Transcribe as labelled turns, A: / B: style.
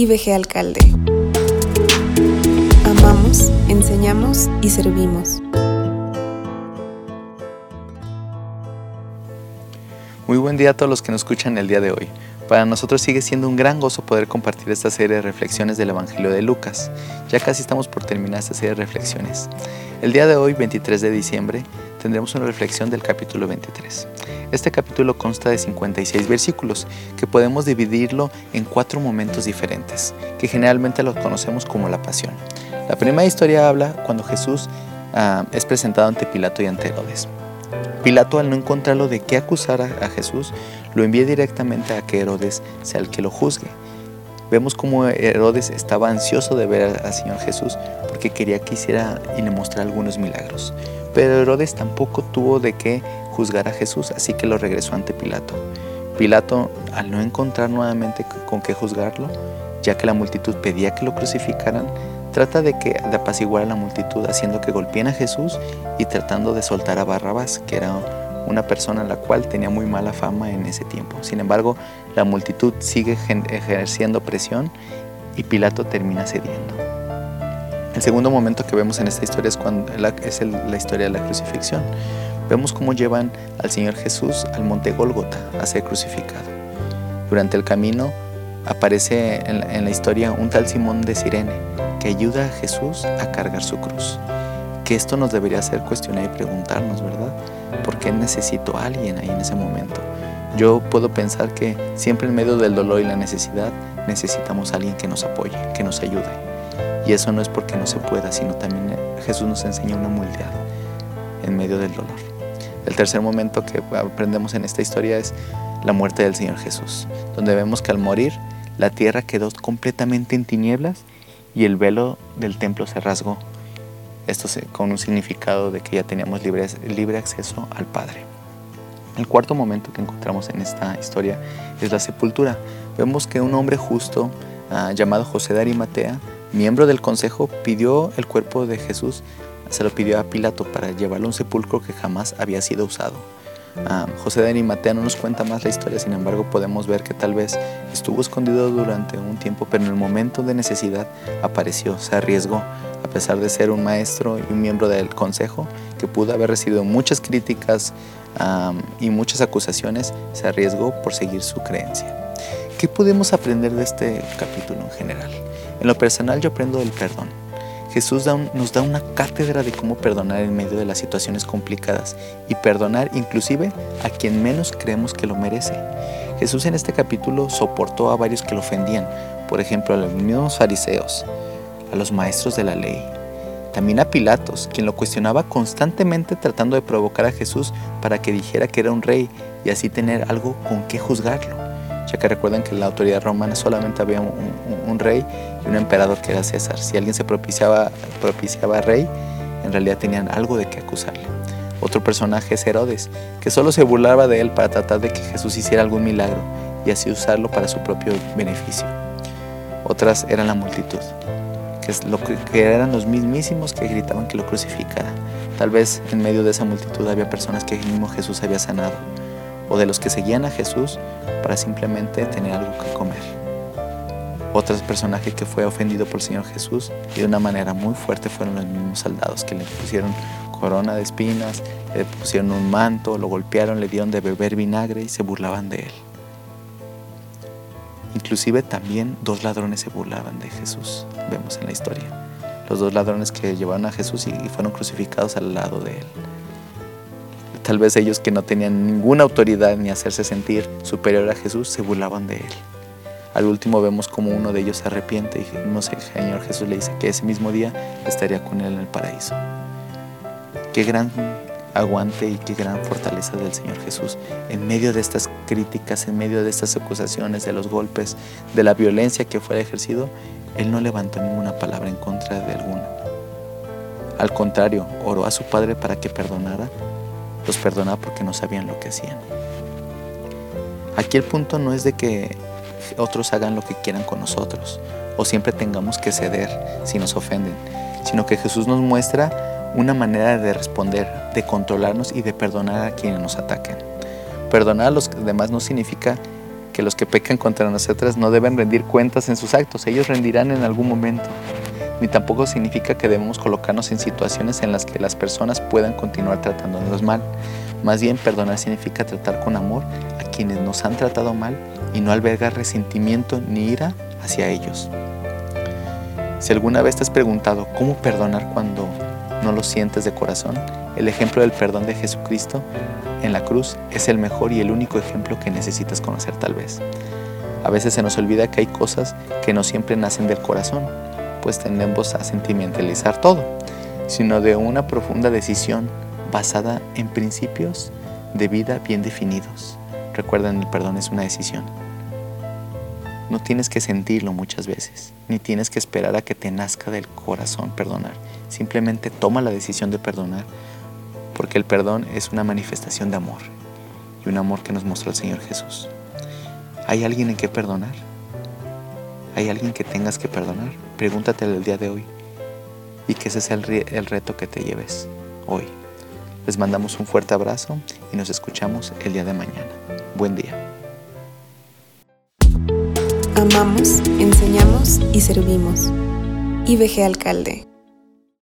A: IBG Alcalde. Amamos, enseñamos y servimos.
B: Muy buen día a todos los que nos escuchan el día de hoy. Para nosotros sigue siendo un gran gozo poder compartir esta serie de reflexiones del Evangelio de Lucas. Ya casi estamos por terminar esta serie de reflexiones. El día de hoy, 23 de diciembre, tendremos una reflexión del capítulo 23. Este capítulo consta de 56 versículos que podemos dividirlo en cuatro momentos diferentes, que generalmente los conocemos como la pasión. La primera historia habla cuando Jesús ah, es presentado ante Pilato y ante Herodes. Pilato al no encontrarlo de qué acusar a, Jesús, lo envía directamente a que Herodes sea el que lo juzgue. Vemos cómo Herodes estaba ansioso de ver al Señor Jesús porque quería que hiciera y le mostrara algunos milagros. Pero Herodes tampoco tuvo de qué juzgar a Jesús, así que lo regresó ante Pilato. Pilato, al no encontrar nuevamente con qué juzgarlo, ya que la multitud pedía que lo crucificaran, Trata de, que, de apaciguar a la multitud haciendo que golpeen a Jesús y tratando de soltar a Barrabás, que era una persona la cual tenía muy mala fama en ese tiempo. Sin embargo, la multitud sigue ejerciendo presión y Pilato termina cediendo. El segundo momento que vemos en esta historia es, cuando, es la historia de la crucifixión. Vemos cómo llevan al Señor Jesús al monte Gólgota a ser crucificado. Durante el camino aparece en la historia un tal Simón de Sirene, que ayuda a Jesús a cargar su cruz. Que esto nos debería hacer cuestionar y preguntarnos, ¿verdad? ¿Por qué necesito a alguien ahí en ese momento? Yo puedo pensar que siempre en medio del dolor y la necesidad necesitamos a alguien que nos apoye, que nos ayude. Y eso no es porque no se pueda, sino también Jesús nos enseña una humildad en medio del dolor. El tercer momento que aprendemos en esta historia es la muerte del Señor Jesús, donde vemos que al morir la tierra quedó completamente en tinieblas y el velo del templo se rasgó. Esto con un significado de que ya teníamos libre, libre acceso al Padre. El cuarto momento que encontramos en esta historia es la sepultura. Vemos que un hombre justo ah, llamado José de Arimatea, miembro del consejo, pidió el cuerpo de Jesús, se lo pidió a Pilato para llevarlo a un sepulcro que jamás había sido usado. Ah, José de Arimatea no nos cuenta más la historia, sin embargo podemos ver que tal vez estuvo escondido durante un tiempo, pero en el momento de necesidad apareció, se arriesgó, a pesar de ser un maestro y un miembro del consejo que pudo haber recibido muchas críticas y muchas acusaciones, se arriesgó por seguir su creencia. ¿Qué podemos aprender de este capítulo en general? En lo personal yo aprendo del perdón. Jesús nos da una cátedra de cómo perdonar en medio de las situaciones complicadas y perdonar inclusive a quien menos creemos que lo merece. Jesús en este capítulo soportó a varios que lo ofendían, por ejemplo a los mismos fariseos, a los maestros de la ley, también a Pilatos, quien lo cuestionaba constantemente tratando de provocar a Jesús para que dijera que era un rey y así tener algo con qué juzgarlo ya que recuerden que en la autoridad romana solamente había un, rey y un emperador que era César. Si alguien se propiciaba, propiciaba rey, en realidad tenían algo de qué acusarle. Otro personaje es Herodes, que solo se burlaba de él para tratar de que Jesús hiciera algún milagro y así usarlo para su propio beneficio. Otras eran la multitud, que, lo que, que eran los mismísimos que gritaban que lo crucificara. Tal vez en medio de esa multitud había personas que el mismo Jesús había sanado o de los que seguían a Jesús para simplemente tener algo que comer. Otro personaje que fue ofendido por el Señor Jesús y de una manera muy fuerte fueron los mismos soldados que le pusieron corona de espinas, le pusieron un manto, lo golpearon, le dieron de beber vinagre y se burlaban de él. Inclusive también dos ladrones se burlaban de Jesús, vemos en la historia. Los dos ladrones que llevaron a Jesús y fueron crucificados al lado de él. Tal vez ellos que no tenían ninguna autoridad ni hacerse sentir superior a Jesús se burlaban de él. Al último vemos como uno de ellos se arrepiente y no sé, el Señor Jesús le dice que ese mismo día estaría con él en el paraíso. Qué gran aguante y qué gran fortaleza del Señor Jesús. En medio de estas críticas, en medio de estas acusaciones, de los golpes, de la violencia que fue ejercido, Él no levantó ninguna palabra en contra de alguno. Al contrario, oró a su Padre para que perdonara los perdonaba porque no sabían lo que hacían. Aquí el punto no es de que otros hagan lo que quieran con nosotros o siempre tengamos que ceder si nos ofenden, sino que Jesús nos muestra una manera de responder, de controlarnos y de perdonar a quienes nos ataquen. Perdonar a los demás no significa que los que pecan contra nosotras no deben rendir cuentas en sus actos, ellos rendirán en algún momento. Ni tampoco significa que debemos colocarnos en situaciones en las que las personas puedan continuar tratándonos mal. Más bien, perdonar significa tratar con amor a quienes nos han tratado mal y no albergar resentimiento ni ira hacia ellos. Si alguna vez te has preguntado cómo perdonar cuando no lo sientes de corazón, el ejemplo del perdón de Jesucristo en la cruz es el mejor y el único ejemplo que necesitas conocer tal vez. A veces se nos olvida que hay cosas que no siempre nacen del corazón, pues tendemos a sentimentalizar todo, sino de una profunda decisión basada en principios de vida bien definidos. Recuerden, el perdón es una decisión. No tienes que sentirlo muchas veces, ni tienes que esperar a que te nazca del corazón perdonar. Simplemente toma la decisión de perdonar porque el perdón es una manifestación de amor y un amor que nos mostró el Señor Jesús. ¿Hay alguien en que perdonar? ¿Hay alguien que tengas que perdonar? Pregúntatelo el día de hoy y que ese sea el, el reto que te lleves hoy. Les mandamos un fuerte abrazo y nos escuchamos el día de mañana. Buen día.
A: Amamos, enseñamos y servimos. IBG Alcalde